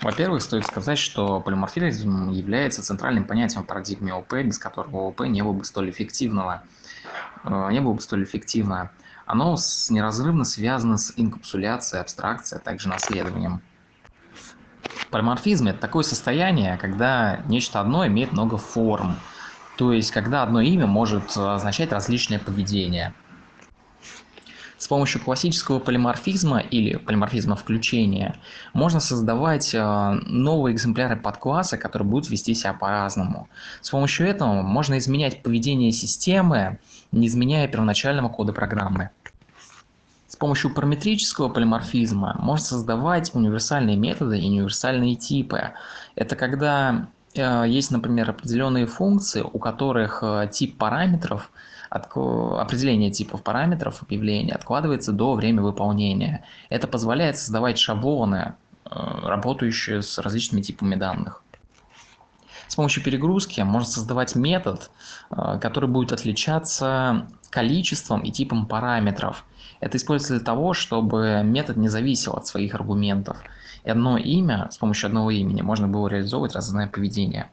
Во-первых, стоит сказать, что полиморфизм является центральным понятием в парадигме ОП, без которого ОП не было бы столь эффективного. Э, не было бы столь эффективно. Оно неразрывно связано с инкапсуляцией, абстракцией, а также наследованием. Полиморфизм – это такое состояние, когда нечто одно имеет много форм, то есть когда одно имя может означать различное поведение – с помощью классического полиморфизма или полиморфизма включения можно создавать э, новые экземпляры подкласса, которые будут вести себя по-разному. С помощью этого можно изменять поведение системы, не изменяя первоначального кода программы. С помощью параметрического полиморфизма можно создавать универсальные методы и универсальные типы. Это когда есть, например, определенные функции, у которых э, тип параметров – определение типов параметров объявления откладывается до времени выполнения. Это позволяет создавать шаблоны, э, работающие с различными типами данных. Помощью перегрузки можно создавать метод, э, который будет отличаться количеством и типом параметров. Это используется для того, чтобы метод не зависел от своих аргументов. И одно имя, с помощью одного имени можно было реализовывать разное поведение.